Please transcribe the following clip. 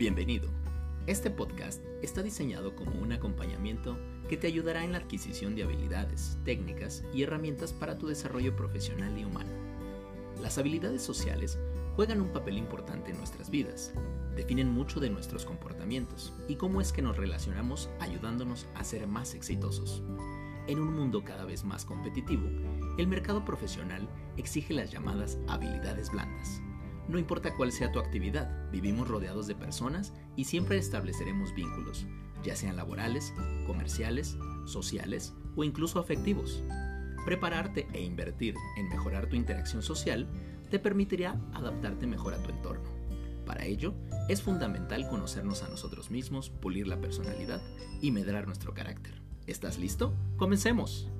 Bienvenido. Este podcast está diseñado como un acompañamiento que te ayudará en la adquisición de habilidades, técnicas y herramientas para tu desarrollo profesional y humano. Las habilidades sociales juegan un papel importante en nuestras vidas, definen mucho de nuestros comportamientos y cómo es que nos relacionamos ayudándonos a ser más exitosos. En un mundo cada vez más competitivo, el mercado profesional exige las llamadas habilidades blandas no importa cuál sea tu actividad, vivimos rodeados de personas y siempre estableceremos vínculos, ya sean laborales, comerciales, sociales o incluso afectivos. Prepararte e invertir en mejorar tu interacción social te permitirá adaptarte mejor a tu entorno. Para ello, es fundamental conocernos a nosotros mismos, pulir la personalidad y medrar nuestro carácter. ¿Estás listo? ¡Comencemos!